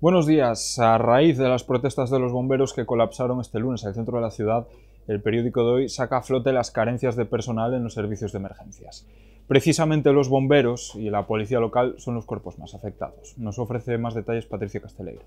Buenos días. A raíz de las protestas de los bomberos que colapsaron este lunes el centro de la ciudad, el periódico de hoy saca a flote las carencias de personal en los servicios de emergencias. Precisamente los bomberos y la policía local son los cuerpos más afectados. Nos ofrece más detalles Patricia Casteleiro.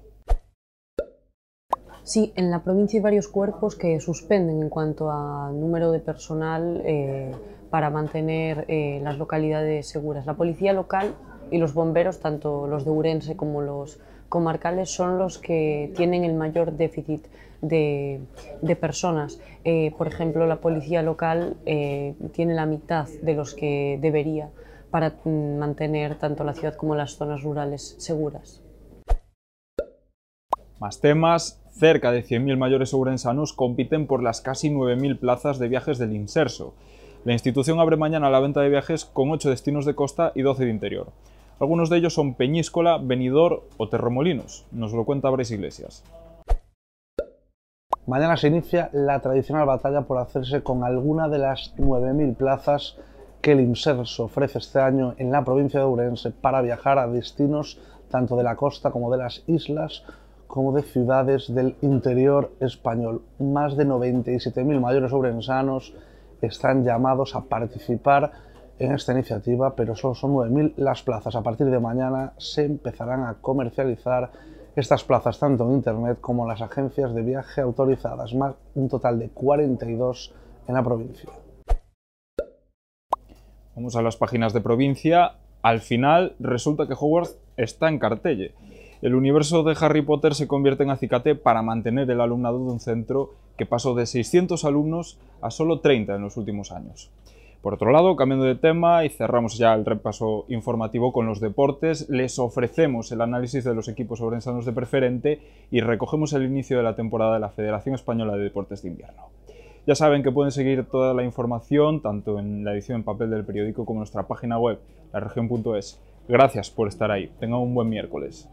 Sí, en la provincia hay varios cuerpos que suspenden en cuanto a número de personal eh, para mantener eh, las localidades seguras. La policía local y los bomberos, tanto los de Urense como los comarcales son los que tienen el mayor déficit de, personas. Eh, por ejemplo, la policía local eh, tiene la mitad de los que debería para mm, mantener tanto la ciudad como las zonas rurales seguras. Más temas. Cerca de 100.000 mayores ourensanos compiten por las casi 9.000 plazas de viajes del Inserso. La institución abre mañana la venta de viajes con 8 destinos de costa y 12 de interior. Algunos de ellos son Peñíscola, Benidorm o Terremolinos. Nos lo cuenta Brais Iglesias. Mañana se inicia la tradicional batalla por hacerse con alguna de las 9.000 plazas que el IMSERS ofrece este año en la provincia de Ourense para viajar a destinos tanto de la costa como de las islas como de ciudades del interior español. Más de 97.000 mayores ourensanos están llamados a participar en esta iniciativa, pero solo son 9.000 las plazas. A partir de mañana se empezarán a comercializar estas plazas tanto en Internet como en las agencias de viaje autorizadas, más un total de 42 en la provincia. Vamos a las páginas de provincia. Al final resulta que Hogwarts está en Cartelle. El universo de Harry Potter se convierte en acicate para mantener el alumnado de un centro que pasó de 600 alumnos a solo 30 en los últimos años. Por otro lado, cambiando de tema y cerramos ya el repaso informativo con los deportes, les ofrecemos el análisis de los equipos sobrensanos de preferente y recogemos el inicio de la temporada de la Federación Española de Deportes de Invierno. Ya saben que pueden seguir toda la información tanto en la edición en papel del periódico como en nuestra página web, laregion.es. Gracias por estar ahí. Tengan un buen miércoles.